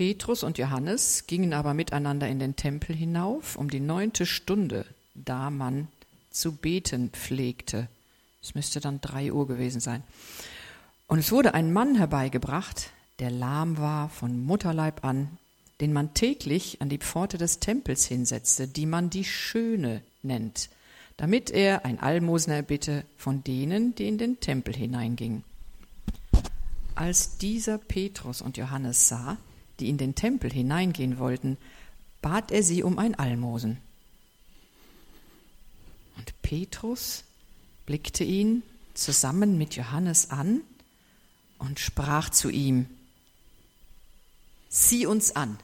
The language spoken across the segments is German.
Petrus und Johannes gingen aber miteinander in den Tempel hinauf um die neunte Stunde, da man zu beten pflegte. Es müsste dann drei Uhr gewesen sein. Und es wurde ein Mann herbeigebracht, der lahm war von Mutterleib an, den man täglich an die Pforte des Tempels hinsetzte, die man die Schöne nennt, damit er ein Almosen erbitte von denen, die in den Tempel hineingingen. Als dieser Petrus und Johannes sah, die in den Tempel hineingehen wollten, bat er sie um ein Almosen. Und Petrus blickte ihn zusammen mit Johannes an und sprach zu ihm, Sieh uns an.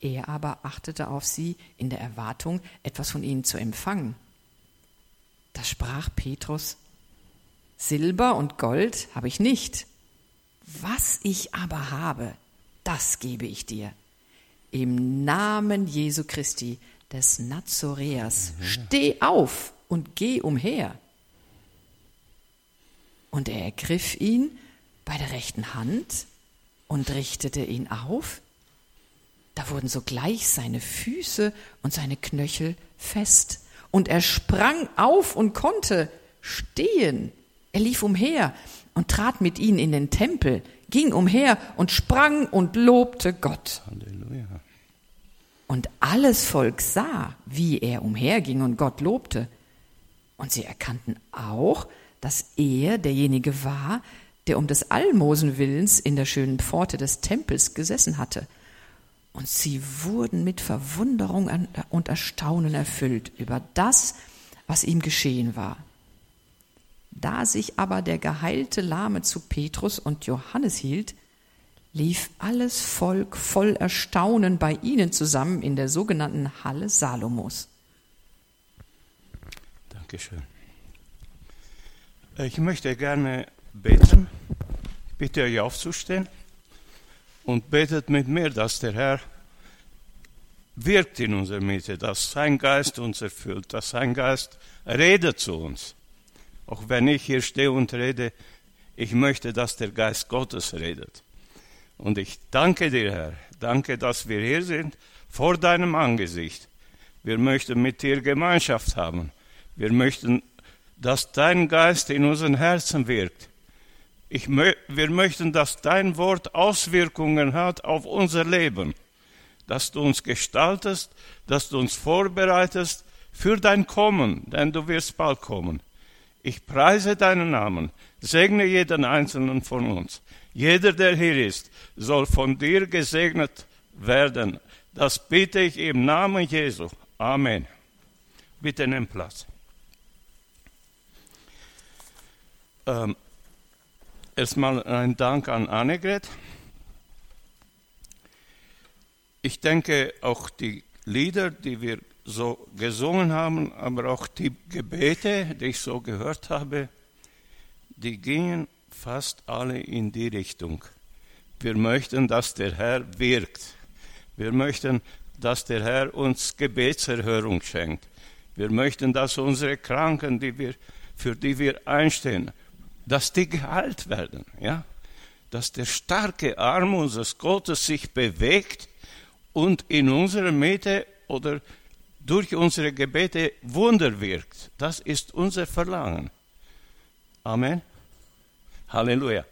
Er aber achtete auf sie in der Erwartung, etwas von ihnen zu empfangen. Da sprach Petrus, Silber und Gold habe ich nicht. Was ich aber habe, das gebe ich dir. Im Namen Jesu Christi, des Nazoräers, mhm. steh auf und geh umher. Und er ergriff ihn bei der rechten Hand und richtete ihn auf. Da wurden sogleich seine Füße und seine Knöchel fest, und er sprang auf und konnte stehen. Er lief umher und trat mit ihnen in den Tempel, ging umher und sprang und lobte Gott. Halleluja. Und alles Volk sah, wie er umherging und Gott lobte. Und sie erkannten auch, dass er derjenige war, der um des Almosenwillens in der schönen Pforte des Tempels gesessen hatte. Und sie wurden mit Verwunderung und Erstaunen erfüllt über das, was ihm geschehen war. Da sich aber der geheilte Lahme zu Petrus und Johannes hielt, lief alles Volk voll Erstaunen bei ihnen zusammen in der sogenannten Halle Salomos. Dankeschön. Ich möchte gerne beten. Ich bitte euch aufzustehen und betet mit mir, dass der Herr wirkt in unserer Mitte, dass sein Geist uns erfüllt, dass sein Geist redet zu uns. Auch wenn ich hier stehe und rede, ich möchte, dass der Geist Gottes redet. Und ich danke dir, Herr, danke, dass wir hier sind, vor deinem Angesicht. Wir möchten mit dir Gemeinschaft haben. Wir möchten, dass dein Geist in unseren Herzen wirkt. Ich, wir möchten, dass dein Wort Auswirkungen hat auf unser Leben, dass du uns gestaltest, dass du uns vorbereitest für dein Kommen, denn du wirst bald kommen. Ich preise deinen Namen, segne jeden einzelnen von uns. Jeder, der hier ist, soll von dir gesegnet werden. Das bitte ich im Namen Jesu. Amen. Bitte nimm Platz. Ähm, erstmal ein Dank an Annegret. Ich denke, auch die Lieder, die wir so gesungen haben, aber auch die Gebete, die ich so gehört habe, die gingen fast alle in die Richtung. Wir möchten, dass der Herr wirkt. Wir möchten, dass der Herr uns Gebetserhörung schenkt. Wir möchten, dass unsere Kranken, die wir, für die wir einstehen, dass die geheilt werden, ja? Dass der starke Arm unseres Gottes sich bewegt und in unserer Mitte oder durch unsere Gebete Wunder wirkt. Das ist unser Verlangen. Amen. Halleluja.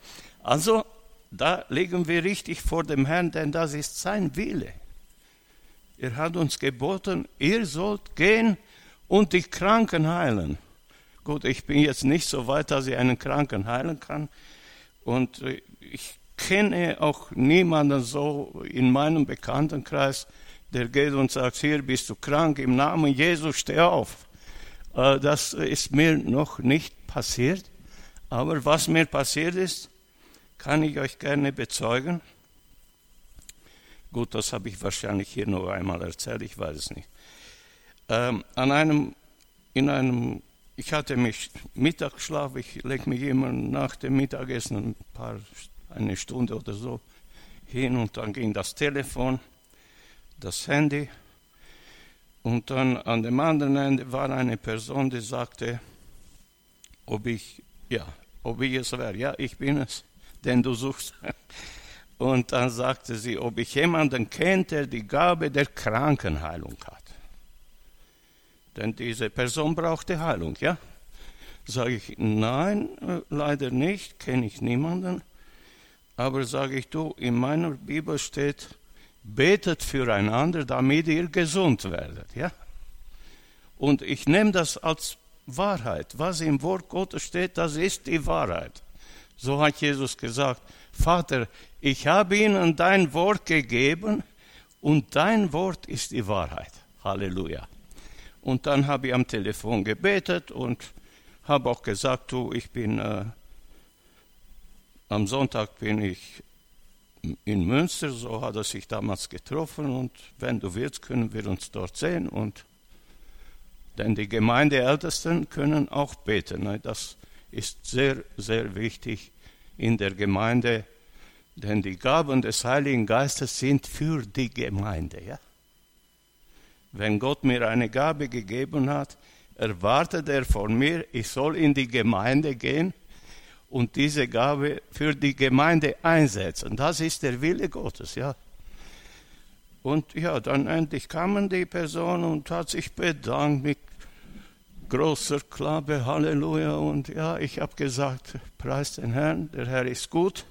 Also, da liegen wir richtig vor dem Herrn, denn das ist sein Wille. Er hat uns geboten, ihr sollt gehen und die Kranken heilen. Gut, ich bin jetzt nicht so weit, dass ich einen Kranken heilen kann. Und äh, ich kenne auch niemanden so in meinem Bekanntenkreis, der geht und sagt, hier bist du krank, im Namen Jesus steh auf. Äh, das ist mir noch nicht passiert. Aber was mir passiert ist, kann ich euch gerne bezeugen. Gut, das habe ich wahrscheinlich hier noch einmal erzählt, ich weiß es nicht. Ähm, an einem, in einem, ich hatte mich Mittagsschlaf, ich lege mich immer nach dem Mittagessen ein paar, eine Stunde oder so hin und dann ging das Telefon, das Handy und dann an dem anderen Ende war eine Person, die sagte, ob ich ja, ob ich es wäre. Ja, ich bin es, den du suchst. Und dann sagte sie, ob ich jemanden kennt, der die Gabe der Krankenheilung hat. Denn diese Person brauchte Heilung, ja? Sage ich, nein, äh, leider nicht, kenne ich niemanden. Aber sage ich, du, in meiner Bibel steht, betet füreinander, damit ihr gesund werdet, ja? Und ich nehme das als Wahrheit. Was im Wort Gottes steht, das ist die Wahrheit. So hat Jesus gesagt, Vater, ich habe ihnen dein Wort gegeben und dein Wort ist die Wahrheit. Halleluja. Und dann habe ich am Telefon gebetet und habe auch gesagt, du, ich bin, äh, am Sonntag bin ich in Münster, so hat er sich damals getroffen und wenn du willst, können wir uns dort sehen und denn die Gemeindeältesten können auch beten. Ne? Das ist sehr, sehr wichtig in der Gemeinde, denn die Gaben des Heiligen Geistes sind für die Gemeinde. Ja? Wenn Gott mir eine Gabe gegeben hat, erwartet er von mir, ich soll in die Gemeinde gehen und diese Gabe für die Gemeinde einsetzen. Das ist der Wille Gottes, ja. Und ja, dann endlich kamen die Personen und hat sich bedankt mit großer Klappe, Halleluja. Und ja, ich habe gesagt, preis den Herrn, der Herr ist gut.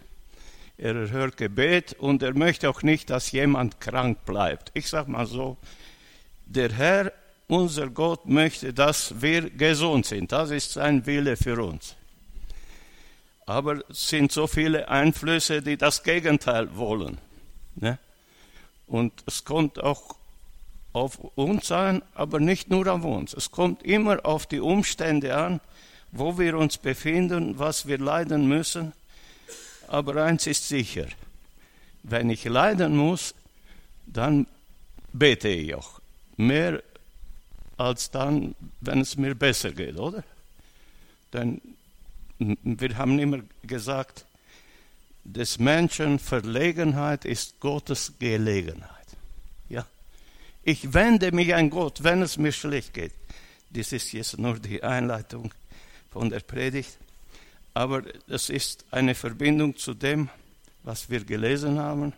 Er erhört Gebet und er möchte auch nicht, dass jemand krank bleibt. Ich sage mal so, der Herr, unser Gott, möchte, dass wir gesund sind. Das ist sein Wille für uns. Aber es sind so viele Einflüsse, die das Gegenteil wollen. Ne? Und es kommt auch auf uns an, aber nicht nur auf uns. Es kommt immer auf die Umstände an, wo wir uns befinden, was wir leiden müssen. Aber eins ist sicher, wenn ich leiden muss, dann bete ich auch. Mehr als dann, wenn es mir besser geht, oder? Denn wir haben immer gesagt, des Menschen Verlegenheit ist Gottes Gelegenheit. Ja. Ich wende mich an Gott, wenn es mir schlecht geht. Das ist jetzt nur die Einleitung von der Predigt. Aber das ist eine Verbindung zu dem, was wir gelesen haben.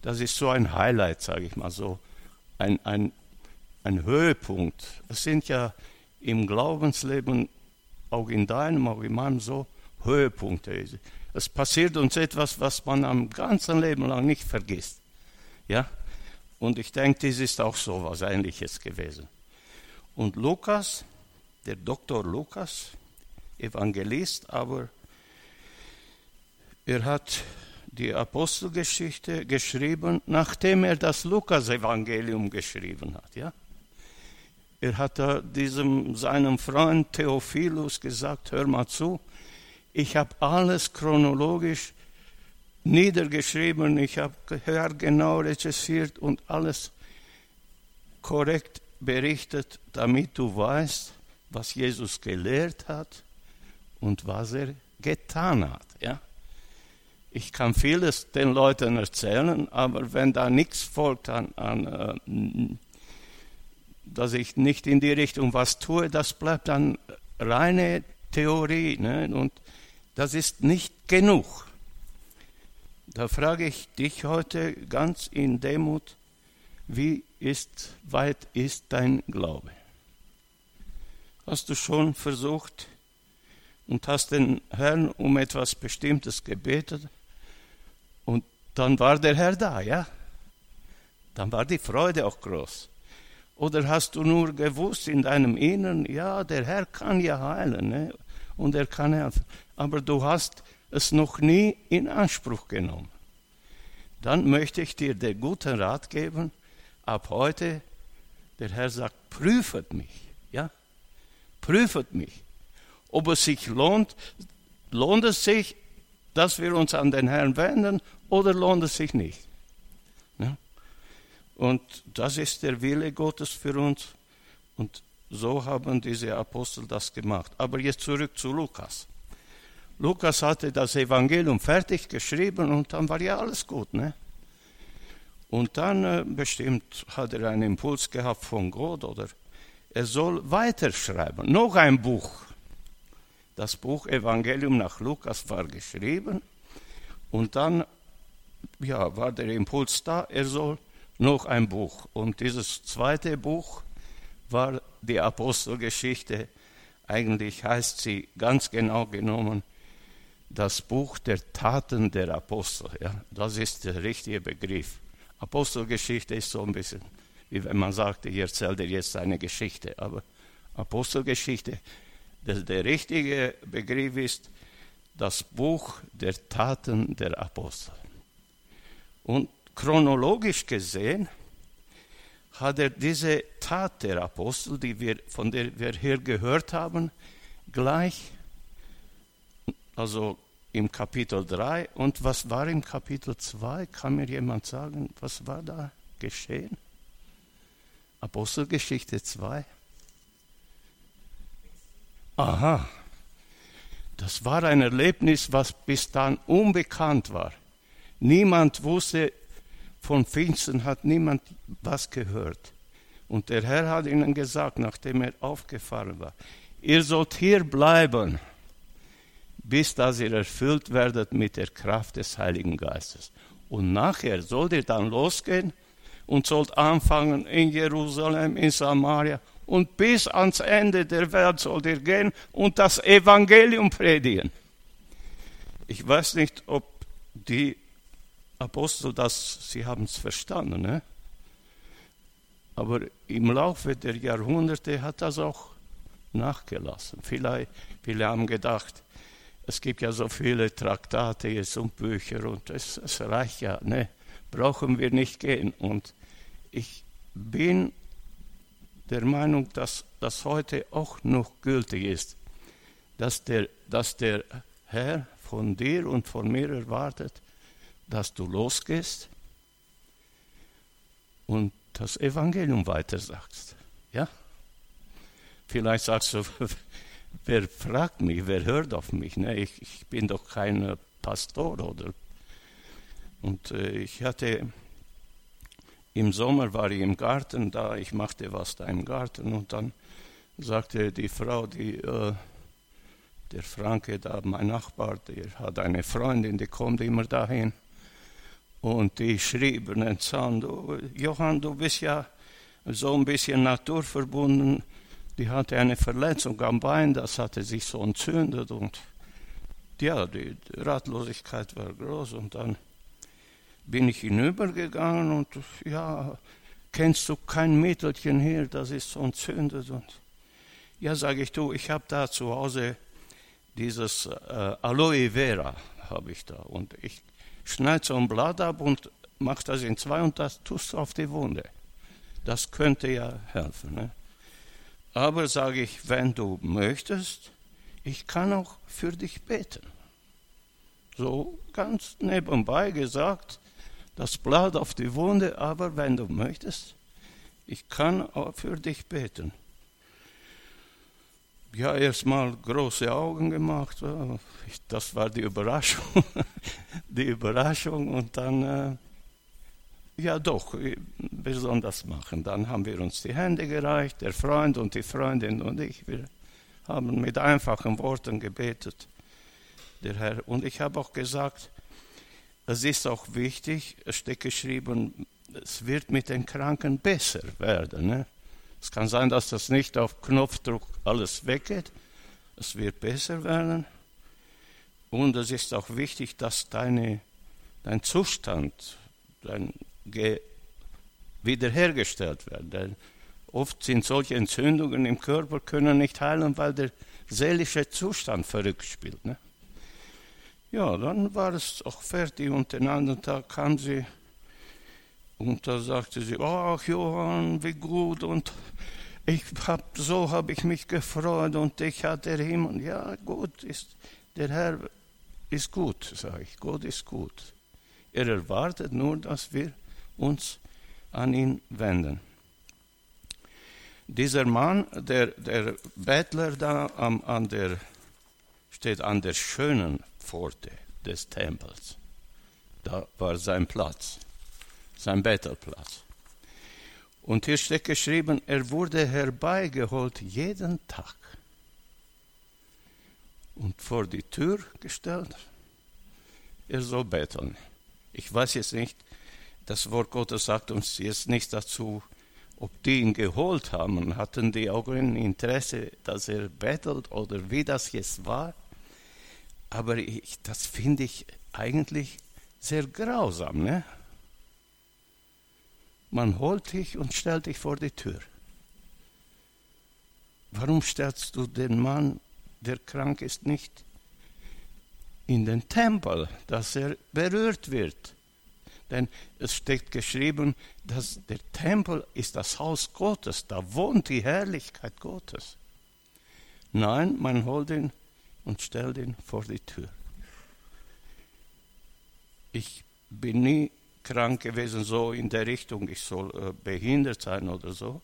Das ist so ein Highlight, sage ich mal so. Ein, ein, ein Höhepunkt. Es sind ja im Glaubensleben auch in deinem, auch in meinem so Höhepunkte. Es passiert uns etwas, was man am ganzen Leben lang nicht vergisst. Ja? Und ich denke, das ist auch so was Ähnliches gewesen. Und Lukas, der Doktor Lukas, Evangelist, aber er hat die Apostelgeschichte geschrieben, nachdem er das Lukas-Evangelium geschrieben hat. Ja? Er hat diesem, seinem Freund Theophilus gesagt, hör mal zu, ich habe alles chronologisch niedergeschrieben, ich habe genau recherchiert und alles korrekt berichtet, damit du weißt, was Jesus gelehrt hat und was er getan hat. Ja? Ich kann vieles den Leuten erzählen, aber wenn da nichts folgt an, an äh, dass ich nicht in die Richtung was tue, das bleibt dann reine Theorie. Ne? Und das ist nicht genug. Da frage ich dich heute ganz in Demut, wie ist, weit ist dein Glaube? Hast du schon versucht und hast den Herrn um etwas Bestimmtes gebetet und dann war der Herr da, ja? Dann war die Freude auch groß. Oder hast du nur gewusst in deinem Inneren, ja, der Herr kann ja heilen ne? und er kann helfen, aber du hast es noch nie in Anspruch genommen. Dann möchte ich dir den guten Rat geben, ab heute, der Herr sagt, prüfet mich, ja, prüfet mich, ob es sich lohnt, lohnt es sich, dass wir uns an den Herrn wenden oder lohnt es sich nicht. Und das ist der Wille Gottes für uns. Und so haben diese Apostel das gemacht. Aber jetzt zurück zu Lukas. Lukas hatte das Evangelium fertig geschrieben und dann war ja alles gut. Ne? Und dann äh, bestimmt hat er einen Impuls gehabt von Gott oder er soll weiterschreiben. Noch ein Buch. Das Buch Evangelium nach Lukas war geschrieben und dann ja, war der Impuls da, er soll noch ein Buch. Und dieses zweite Buch war die Apostelgeschichte. Eigentlich heißt sie ganz genau genommen das Buch der Taten der Apostel. Ja, das ist der richtige Begriff. Apostelgeschichte ist so ein bisschen, wie wenn man sagt, ich erzähle dir jetzt eine Geschichte. Aber Apostelgeschichte, der, der richtige Begriff ist das Buch der Taten der Apostel. Und chronologisch gesehen hat er diese Tat der Apostel, die wir, von der wir hier gehört haben, gleich, also im Kapitel 3. Und was war im Kapitel 2? Kann mir jemand sagen, was war da geschehen? Apostelgeschichte 2. Aha, das war ein Erlebnis, was bis dann unbekannt war. Niemand wusste, von Pfingsten hat niemand was gehört. Und der Herr hat ihnen gesagt, nachdem er aufgefahren war, ihr sollt hier bleiben, bis dass ihr erfüllt werdet mit der Kraft des Heiligen Geistes. Und nachher sollt ihr dann losgehen und sollt anfangen in Jerusalem, in Samaria und bis ans Ende der Welt sollt ihr gehen und das Evangelium predigen. Ich weiß nicht, ob die Apostel das, sie haben es verstanden, ne? aber im Laufe der Jahrhunderte hat das auch nachgelassen. Vielleicht, viele haben gedacht, es gibt ja so viele Traktate jetzt und Bücher und es, es reicht ja, ne? brauchen wir nicht gehen. Und ich bin der Meinung, dass das heute auch noch gültig ist, dass der, dass der Herr von dir und von mir erwartet, dass du losgehst und das Evangelium weitersagst. Ja? Vielleicht sagst du, wer fragt mich, wer hört auf mich? Ne? Ich, ich bin doch kein Pastor oder. Und äh, ich hatte im Sommer war ich im Garten da, ich machte was da im Garten und dann sagte die Frau, die äh, der Franke da, mein Nachbar, der hat eine Freundin, die kommt immer dahin. Und die schrieben sagten, Johann, du bist ja so ein bisschen naturverbunden. Die hatte eine Verletzung am Bein, das hatte sich so entzündet und ja, die Ratlosigkeit war groß. Und dann bin ich hinübergegangen und ja, kennst du kein Mittelchen hier, das ist so entzündet. Und ja, sage ich, du, ich habe da zu Hause dieses äh, Aloe Vera, habe ich da. Und ich schneid so ein Blatt ab und mach das in zwei und das tust du auf die Wunde. Das könnte ja helfen. Ne? Aber sage ich, wenn du möchtest, ich kann auch für dich beten. So ganz nebenbei gesagt, das Blatt auf die Wunde, aber wenn du möchtest, ich kann auch für dich beten ja, erstmal große Augen gemacht. Das war die Überraschung. die Überraschung und dann, äh, ja doch, wir sollen das machen. Dann haben wir uns die Hände gereicht, der Freund und die Freundin und ich. Wir haben mit einfachen Worten gebetet, der Herr. Und ich habe auch gesagt, es ist auch wichtig, es steht geschrieben, es wird mit den Kranken besser werden. Ne? Es kann sein, dass das nicht auf Knopfdruck alles weggeht. Es wird besser werden. Und es ist auch wichtig, dass deine, dein Zustand dein wiederhergestellt wird. Denn oft sind solche Entzündungen im Körper können nicht heilen, weil der seelische Zustand verrückt spielt. Ne? Ja, dann war es auch fertig und den anderen Tag kam sie und da sagte sie, ach Johann, wie gut und ich hab, so habe ich mich gefreut und ich hatte ihm, ja gut, ist, der Herr ist gut, sage ich, Gott ist gut. Er erwartet nur, dass wir uns an ihn wenden. Dieser Mann, der, der Bettler da am, an der, steht an der schönen Pforte des Tempels. Da war sein Platz sein Bettelplatz. Und hier steht geschrieben, er wurde herbeigeholt jeden Tag und vor die Tür gestellt. Er soll betteln. Ich weiß jetzt nicht, das Wort Gottes sagt uns jetzt nicht dazu, ob die ihn geholt haben. Hatten die auch ein Interesse, dass er bettelt oder wie das jetzt war? Aber ich, das finde ich eigentlich sehr grausam. Ne? Man holt dich und stellt dich vor die Tür. Warum stellst du den Mann, der krank ist, nicht in den Tempel, dass er berührt wird? Denn es steht geschrieben, dass der Tempel ist das Haus Gottes, da wohnt die Herrlichkeit Gottes. Nein, man holt ihn und stellt ihn vor die Tür. Ich bin nie krank gewesen, so in der Richtung, ich soll äh, behindert sein oder so.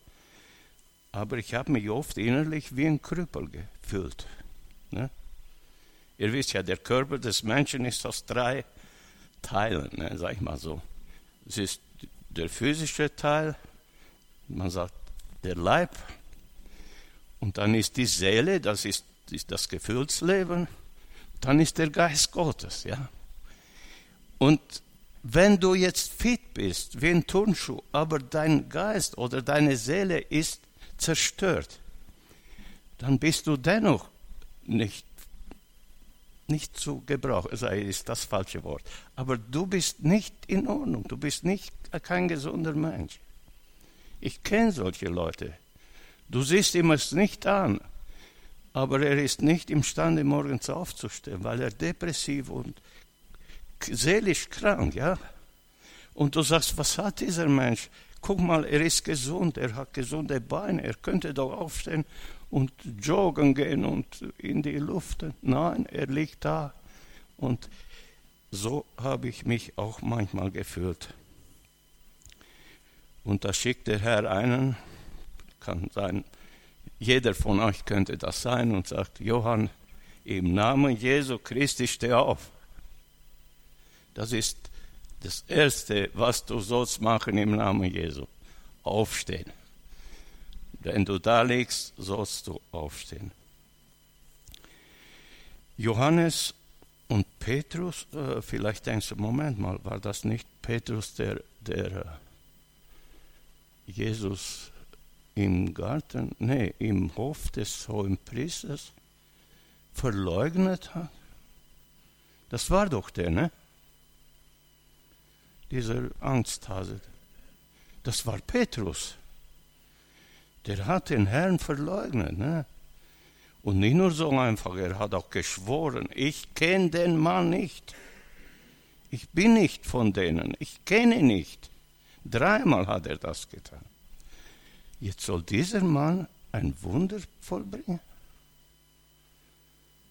Aber ich habe mich oft innerlich wie ein Krüppel gefühlt. Ne? Ihr wisst ja, der Körper des Menschen ist aus drei Teilen, ne, sag ich mal so. Es ist der physische Teil, man sagt der Leib, und dann ist die Seele, das ist, ist das Gefühlsleben, dann ist der Geist Gottes, ja. Und wenn du jetzt fit bist, wie ein Turnschuh, aber dein Geist oder deine Seele ist zerstört, dann bist du dennoch nicht nicht zu gebrauchen, sei ist das falsche Wort. Aber du bist nicht in Ordnung, du bist nicht kein gesunder Mensch. Ich kenne solche Leute. Du siehst ihm es nicht an, aber er ist nicht imstande, morgens aufzustehen, weil er depressiv und seelisch krank, ja. Und du sagst, was hat dieser Mensch? Guck mal, er ist gesund, er hat gesunde Beine, er könnte doch aufstehen und joggen gehen und in die Luft. Nein, er liegt da. Und so habe ich mich auch manchmal gefühlt. Und da schickt der Herr einen, kann sein, jeder von euch könnte das sein, und sagt, Johann, im Namen Jesu Christi steh auf. Das ist das Erste, was du sollst machen im Namen Jesu. Aufstehen. Wenn du da liegst, sollst du aufstehen. Johannes und Petrus, äh, vielleicht denkst du, Moment mal, war das nicht Petrus, der, der äh, Jesus im Garten, nee, im Hof des Hohen Priesters verleugnet hat? Das war doch der, ne? Dieser Angsthase. Das war Petrus der hat den Herrn verleugnet. Ne? Und nicht nur so einfach, er hat auch geschworen, ich kenne den Mann nicht. Ich bin nicht von denen, ich kenne ihn nicht. Dreimal hat er das getan. Jetzt soll dieser Mann ein Wunder vollbringen?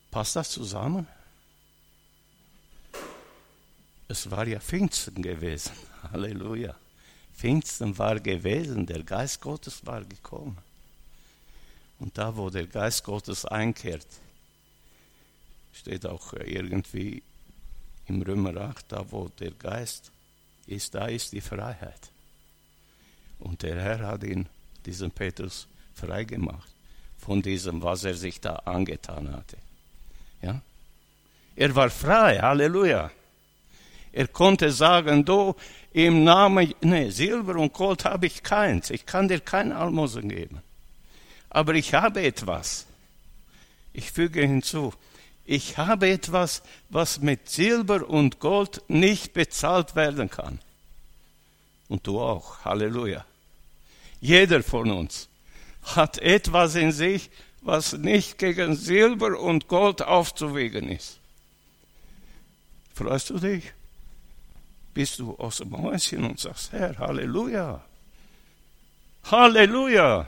Passt das zusammen? Es war ja Pfingsten gewesen. Halleluja. Pfingsten war gewesen, der Geist Gottes war gekommen. Und da, wo der Geist Gottes einkehrt, steht auch irgendwie im Römer 8, da wo der Geist ist, da ist die Freiheit. Und der Herr hat ihn, diesen Petrus, freigemacht von diesem, was er sich da angetan hatte. Ja? Er war frei, Halleluja. Er konnte sagen, du, im Namen, nee, Silber und Gold habe ich keins. Ich kann dir kein Almosen geben. Aber ich habe etwas. Ich füge hinzu, ich habe etwas, was mit Silber und Gold nicht bezahlt werden kann. Und du auch. Halleluja. Jeder von uns hat etwas in sich, was nicht gegen Silber und Gold aufzuwiegen ist. Freust du dich? Bist du aus dem Häuschen und sagst, Herr, Halleluja. Halleluja.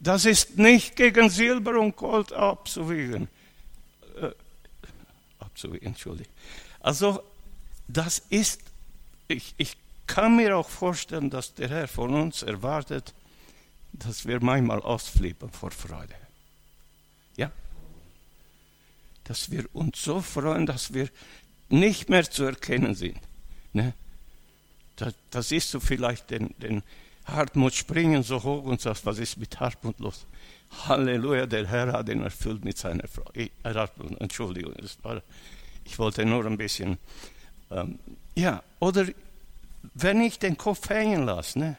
Das ist nicht gegen Silber und Gold abzuwiegen. Äh, abzuwiegen, entschuldige. Also, das ist, ich, ich kann mir auch vorstellen, dass der Herr von uns erwartet, dass wir manchmal ausflippen vor Freude. Ja? Dass wir uns so freuen, dass wir nicht mehr zu erkennen sind. Ne? Da, da siehst du vielleicht den, den Hartmut springen so hoch und sagst, was ist mit Hartmut los? Halleluja, der Herr hat ihn erfüllt mit seiner Frau. Ich, Entschuldigung, war, ich wollte nur ein bisschen Ähm, ja, oder wenn ich den Kopf hängen lasse, ne?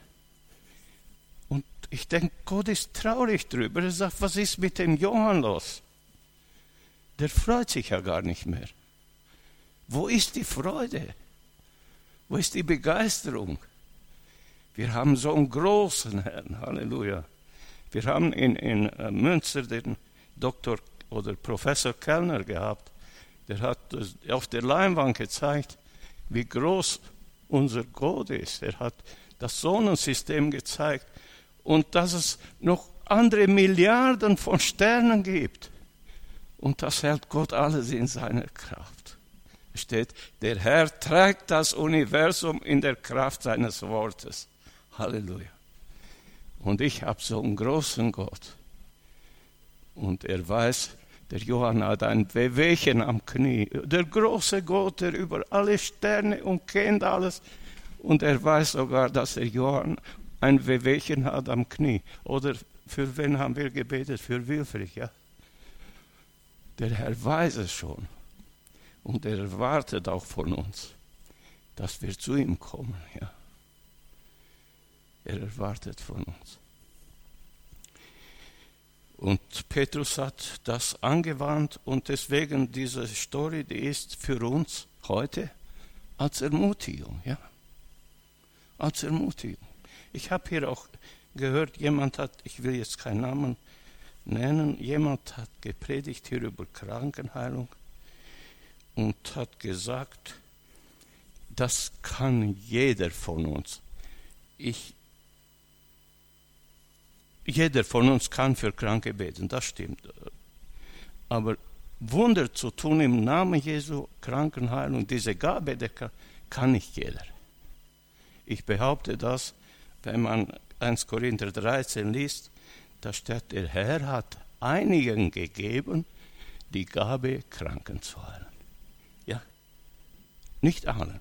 und ich denke, Gott ist traurig drüber, er sagt, was ist mit dem Johann los? Der freut sich ja gar nicht mehr. Wo ist die Freude? Wo ist die Begeisterung? Wir haben so einen großen Herrn, Halleluja. Wir haben in, in äh, Münster den Doktor oder Professor Kellner gehabt, der hat auf der Leinwand gezeigt, wie groß unser Gott ist. Er hat das Sonnensystem gezeigt und dass es noch andere Milliarden von Sternen gibt. Und das hält Gott alles in seiner Kraft. Steht, der Herr trägt das Universum in der Kraft seines Wortes. Halleluja. Und ich habe so einen großen Gott. Und er weiß, der Johann hat ein Wehwehchen am Knie. Der große Gott, der über alle Sterne und kennt alles. Und er weiß sogar, dass der Johann ein Wehwehchen hat am Knie. Oder für wen haben wir gebetet? Für Wilfried, ja? Der Herr weiß es schon. Und er erwartet auch von uns, dass wir zu ihm kommen, ja. Er erwartet von uns. Und Petrus hat das angewandt und deswegen diese Story, die ist für uns heute als Ermutigung, ja. Als Ermutigung. Ich habe hier auch gehört, jemand hat, ich will jetzt keinen Namen nennen, jemand hat gepredigt hier über Krankenheilung und hat gesagt, das kann jeder von uns. Ich jeder von uns kann für Kranke beten, das stimmt. Aber Wunder zu tun im Namen Jesu, Krankenheilung, diese Gabe, der kann, kann nicht jeder. Ich behaupte das, wenn man 1 Korinther 13 liest, da steht, der Herr hat einigen gegeben, die Gabe, Kranken zu heilen. Nicht allen.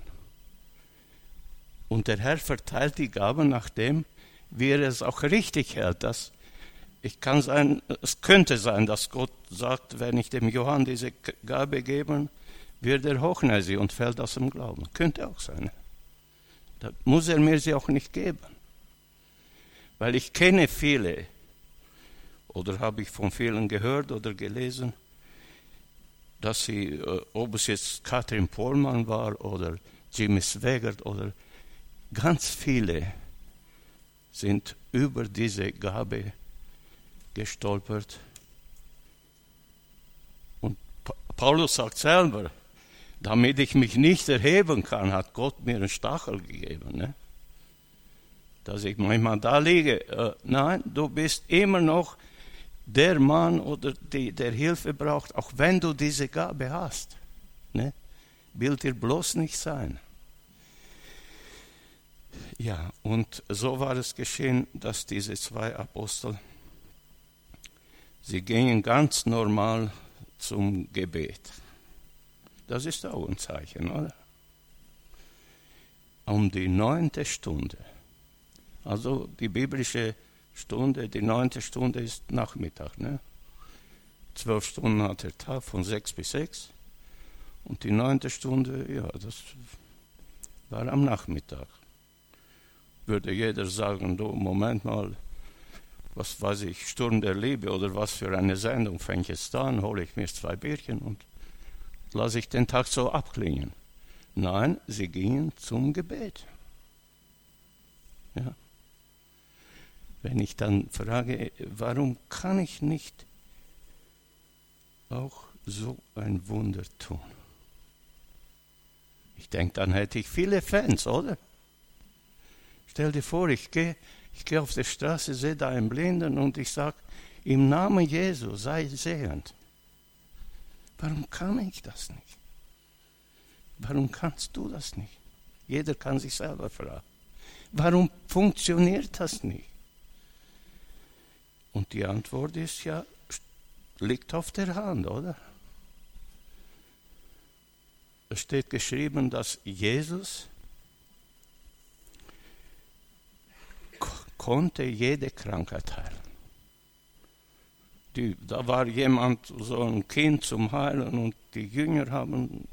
Und der Herr verteilt die Gaben nach dem, wie er es auch richtig hält. Das, ich kann sein, es könnte sein, dass Gott sagt, wenn ich dem Johann diese Gabe gebe, wird er hochnäsig und fällt aus dem Glauben. Könnte auch sein. Da muss er mir sie auch nicht geben. Weil ich kenne viele, oder habe ich von vielen gehört oder gelesen, dass sie, äh, ob es jetzt Katrin Pohlmann war oder Jimmy Swegert oder ganz viele, sind über diese Gabe gestolpert. Und Paulus sagt selber, damit ich mich nicht erheben kann, hat Gott mir einen Stachel gegeben. Ne? Dass ich manchmal da liege. Äh, nein, du bist immer noch der Mann oder die, der Hilfe braucht, auch wenn du diese Gabe hast. Ne? Will dir bloß nicht sein. Ja, und so war es geschehen, dass diese zwei Apostel, sie gingen ganz normal zum Gebet. Das ist auch ein Zeichen, oder? Um die neunte Stunde. Also die biblische Stunde, die neunte Stunde ist Nachmittag. Ne? Zwölf Stunden hat der Tag von sechs bis sechs. Und die neunte Stunde, ja, das war am Nachmittag würde jeder sagen, du, Moment mal, was weiß ich, Sturm der Liebe oder was für eine Sendung fängt jetzt an, hole ich mir zwei Bierchen und lasse ich den Tag so abklingen. Nein, sie gingen zum Gebet. Ja. Wenn ich dann frage, warum kann ich nicht auch so ein Wunder tun? Ich denke, dann hätte ich viele Fans, oder? Stell dir vor, ich gehe ich geh auf der Straße, sehe da einen Blinden und ich sage, im Namen Jesu sei sehend. Warum kann ich das nicht? Warum kannst du das nicht? Jeder kann sich selber fragen. Warum funktioniert das nicht? Und die Antwort ist ja, liegt auf der Hand, oder? Es steht geschrieben, dass Jesus konnte jede Krankheit heilen. Die, da war jemand, so ein Kind zum Heilen und die Jünger haben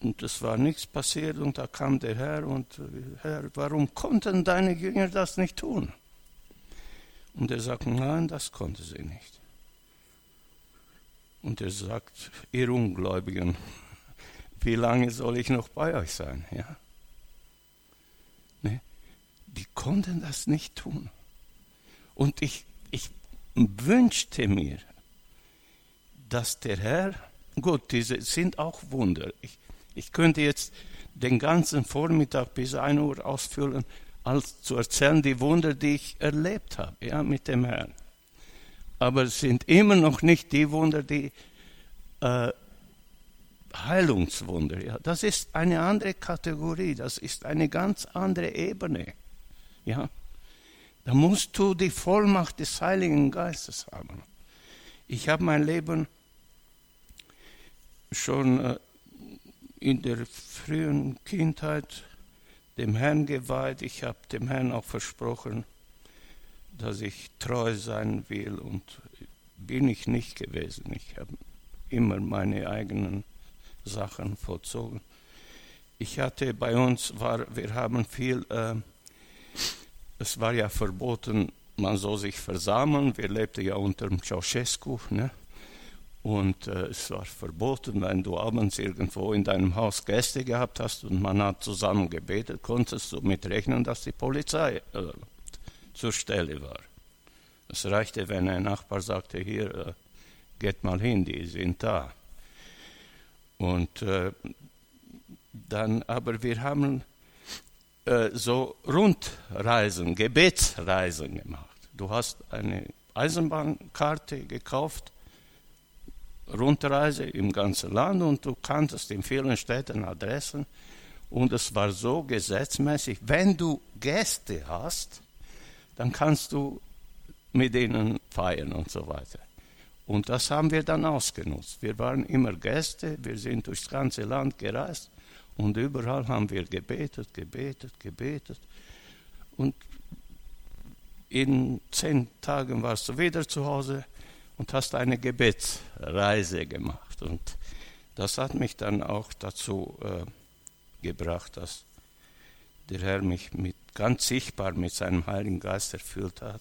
und es war nichts passiert und da kam der Herr und Herr, warum konnten deine Jünger das nicht tun? Und er sagt, nein, das konnte sie nicht. Und er sagt, ihr Ungläubigen, wie lange soll ich noch bei euch sein? Ja? Nee, die konnten das nicht tun. Und ich, ich wünschte mir, dass der Herr, gut, diese sind auch Wunder. Ich, ich könnte jetzt den ganzen Vormittag bis 1 Uhr ausfüllen, als zu erzählen die Wunder, die ich erlebt habe, ja, mit dem Herrn. Aber es sind immer noch nicht die Wunder, die äh, Heilungswunder. Ja, das ist eine andere Kategorie, das ist eine ganz andere Ebene. Ja, da musst du die Vollmacht des Heiligen Geistes haben. Ich habe mein Leben schon äh, in der frühen Kindheit dem Herrn geweiht. Ich habe dem Herrn auch versprochen, dass ich treu sein will und bin ich nicht gewesen. Ich habe immer meine eigenen Sachen vollzogen. Ich hatte bei uns war, wir haben viel, äh, es war ja verboten, man soll sich versammeln. Wir lebten ja unter Ceausescu, ne? Und äh, es war verboten, wenn du abends irgendwo in deinem Haus Gäste gehabt hast und man hat zusammen gebetet, konntest du mit rechnen, dass die Polizei äh, zur Stelle war. Es reichte, wenn ein Nachbar sagte, hier, äh, geht mal hin, die sind da. Und äh, dann, aber wir haben äh, so Rundreisen, Gebetsreisen gemacht. Du hast eine Eisenbahnkarte gekauft Rundreise im ganzen Land und du kanntest in vielen Städten Adressen. Und es war so gesetzmäßig, wenn du Gäste hast, dann kannst du mit ihnen feiern und so weiter. Und das haben wir dann ausgenutzt. Wir waren immer Gäste, wir sind durchs ganze Land gereist und überall haben wir gebetet, gebetet, gebetet. Und in zehn Tagen warst du wieder zu Hause und hast eine Gebetsreise gemacht. Und das hat mich dann auch dazu äh, gebracht, dass der Herr mich mit, ganz sichtbar mit seinem Heiligen Geist erfüllt hat.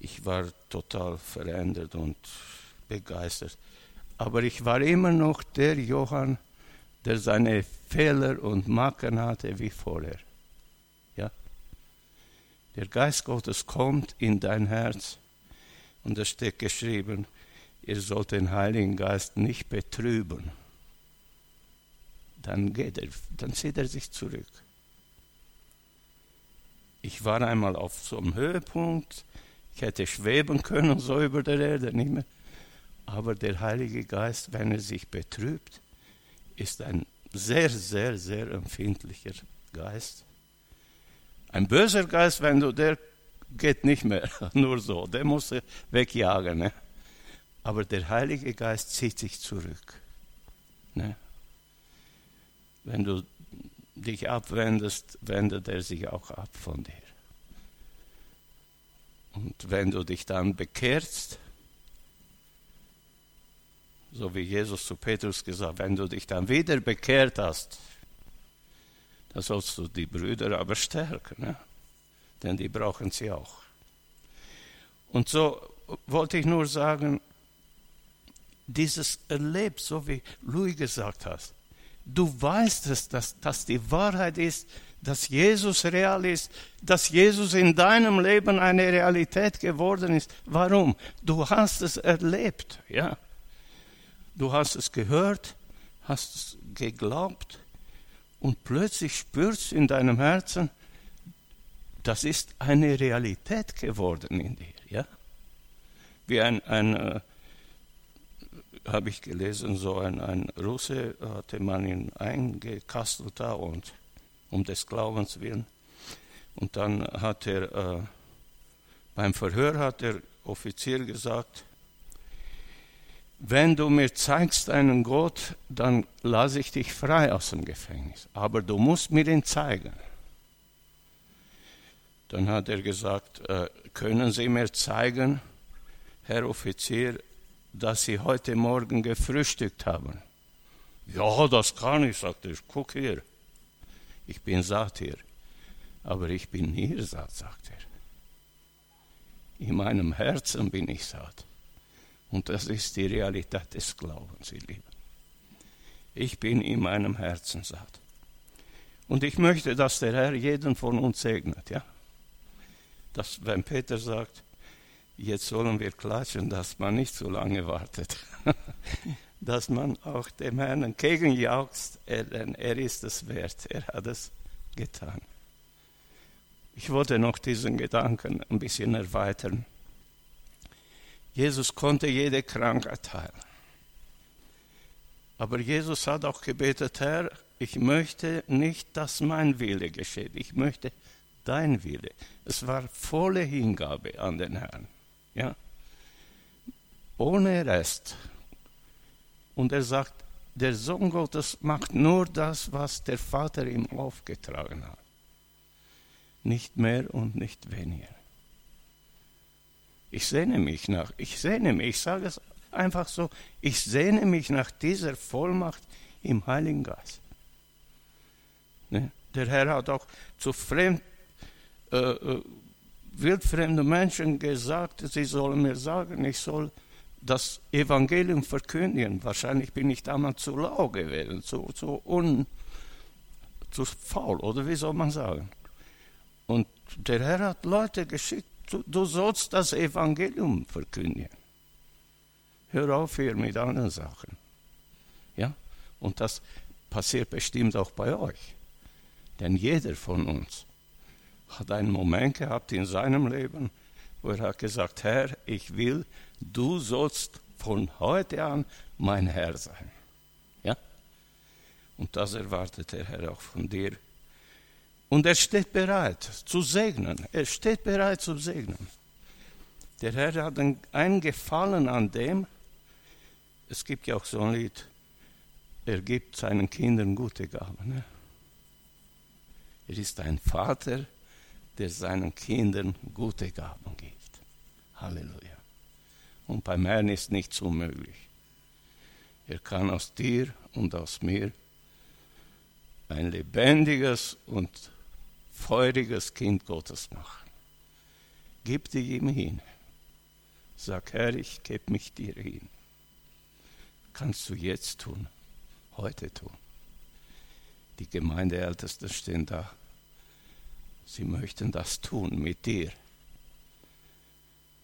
Ich war total verändert und begeistert. Aber ich war immer noch der Johann, der seine Fehler und Macken hatte wie vorher. Ja? Der Geist Gottes kommt in dein Herz und da steht geschrieben, ihr sollt den Heiligen Geist nicht betrüben. Dann geht er, dann zieht er sich zurück. Ich war einmal auf so einem Höhepunkt, ich hätte schweben können so über der Erde, nicht mehr. Aber der Heilige Geist, wenn er sich betrübt, ist ein sehr, sehr, sehr empfindlicher Geist. Ein böser Geist, wenn du der geht nicht mehr, nur so. Der muss wegjagen. Ne? Aber der Heilige Geist zieht sich zurück. Ne? Wenn du dich abwendest, wendet er sich auch ab von dir. Und wenn du dich dann bekehrst, so wie Jesus zu Petrus gesagt, wenn du dich dann wieder bekehrt hast, dann sollst du die Brüder aber stärken. Ne? Denn die brauchen sie auch. Und so wollte ich nur sagen, dieses erlebt, so wie Louis gesagt hat, du weißt es, dass das die Wahrheit ist, dass Jesus real ist, dass Jesus in deinem Leben eine Realität geworden ist. Warum? Du hast es erlebt, ja. Du hast es gehört, hast es geglaubt und plötzlich spürst du in deinem Herzen, das ist eine Realität geworden in dir. Ja? Wie ein, ein äh, habe ich gelesen, so ein, ein Russe hatte man ihn eingekastelt da und um des Glaubens willen. Und dann hat er äh, beim Verhör hat der Offizier gesagt, wenn du mir zeigst einen Gott, dann lasse ich dich frei aus dem Gefängnis. Aber du musst mir ihn zeigen. Dann hat er gesagt, äh, können Sie mir zeigen, Herr Offizier, dass Sie heute Morgen gefrühstückt haben? Ja, das kann ich, sagte er. Guck hier, ich bin satt hier. Aber ich bin hier satt, sagt er. In meinem Herzen bin ich satt. Und das ist die Realität des Glaubens, ihr Lieben. Ich bin in meinem Herzen satt. Und ich möchte, dass der Herr jeden von uns segnet, ja. Dass, wenn Peter sagt, jetzt sollen wir klatschen, dass man nicht so lange wartet. dass man auch dem Herrn entgegenjauchzt, denn er ist es wert, er hat es getan. Ich wollte noch diesen Gedanken ein bisschen erweitern. Jesus konnte jede Krankheit heilen. Aber Jesus hat auch gebetet, Herr, ich möchte nicht, dass mein Wille geschieht, ich möchte dein Wille. Es war volle Hingabe an den Herrn. Ja? Ohne Rest. Und er sagt, der Sohn Gottes macht nur das, was der Vater ihm aufgetragen hat. Nicht mehr und nicht weniger. Ich sehne mich nach, ich sehne mich, ich sage es einfach so, ich sehne mich nach dieser Vollmacht im Heiligen Geist. Ne? Der Herr hat auch zu fremd, äh, äh, wildfremden Menschen gesagt, sie sollen mir sagen, ich soll das Evangelium verkündigen. Wahrscheinlich bin ich damals zu lau gewesen, zu, zu, un, zu faul, oder wie soll man sagen. Und der Herr hat Leute geschickt, Du, du sollst das Evangelium verkündigen. Hör auf hier mit anderen Sachen. Ja? Und das passiert bestimmt auch bei euch. Denn jeder von uns hat einen Moment gehabt in seinem Leben, wo er hat gesagt, Herr, ich will, du sollst von heute an mein Herr sein. Ja? Und das erwartet der Herr auch von dir und er steht bereit zu segnen. Er steht bereit zu segnen. Der Herr hat einen Gefallen an dem, es gibt ja auch so ein Lied, er gibt seinen Kindern gute Gaben. Ne? Er ist ein Vater, der seinen Kindern gute Gaben gibt. Halleluja. Und beim Herrn ist nichts unmöglich. Er kann aus dir und aus mir ein lebendiges und feuriges Kind Gottes machen. Gib dich ihm hin. Sag, Herr, ich gebe mich dir hin. Kannst du jetzt tun, heute tun. Die Gemeindeältesten stehen da. Sie möchten das tun mit dir.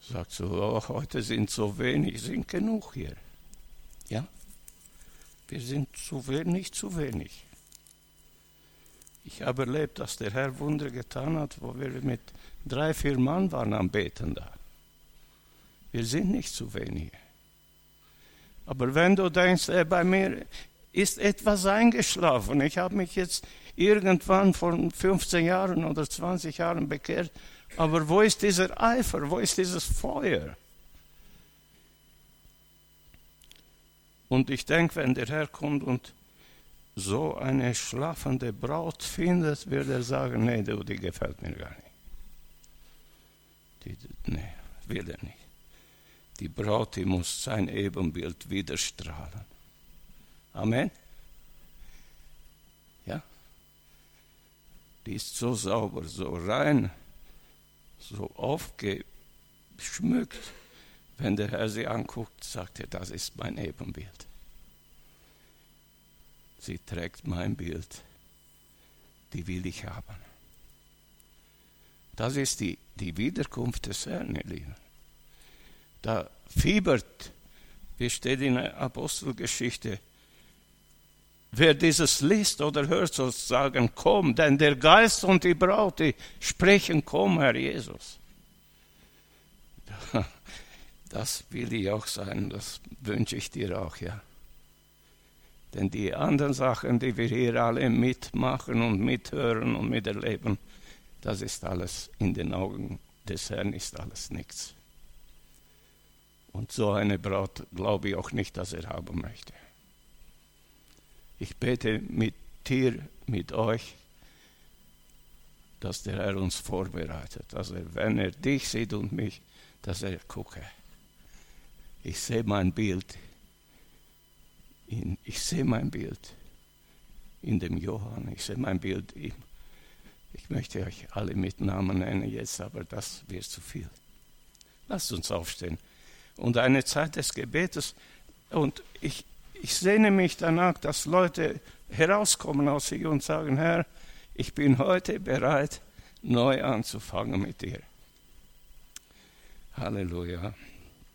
Sagt so, oh, heute sind so wenig, sind genug hier. Ja? Wir sind zu wenig, zu wenig. Ich habe erlebt, dass der Herr Wunder getan hat, wo wir mit drei, vier Mann waren am Beten da. Wir sind nicht zu wenig. Aber wenn du denkst, äh, bei mir ist etwas eingeschlafen, ich habe mich jetzt irgendwann vor 15 Jahren oder 20 Jahren bekehrt, aber wo ist dieser Eifer, wo ist dieses Feuer? Und ich denke, wenn der Herr kommt und so eine schlafende Braut findet, wird er sagen, nee, du, die gefällt mir gar nicht. Die, nee, will er nicht. Die Braut, die muss sein Ebenbild widerstrahlen. Amen. Die ist so sauber, so rein, so aufgeschmückt. Wenn der Herr sie anguckt, sagt er, das ist mein Ebenbild. Sie trägt mein Bild. Die will ich haben. Das ist die, die Wiederkunft des Herrn, ihr Lieben. Da fiebert, wie steht in der Apostelgeschichte, wer dieses liest oder hört, soll sagen, komm, denn der Geist und die Braut, die sprechen, komm, Herr Jesus. Das will ich auch sein, das wünsche ich dir auch, ja. Denn die anderen Sachen, die wir hier alle mitmachen und mithören und miterleben, das ist alles in den Augen des Herrn ist alles nichts. Und so eine Braut glaube ich auch nicht, dass er haben möchte. Ich bete mit dir, mit euch, dass der Herr uns vorbereitet, dass er, wenn er dich sieht und mich, dass er gucke. Ich sehe mein Bild ihn. Ich sehe mein Bild in dem Johann. Ich sehe mein Bild ihm. Ich möchte euch alle mit Namen nennen jetzt, aber das wäre zu viel. Lasst uns aufstehen. Und eine Zeit des Gebetes. Und ich, ich sehne mich danach, dass Leute herauskommen aus sich und sagen, Herr, ich bin heute bereit, neu anzufangen mit dir. Halleluja.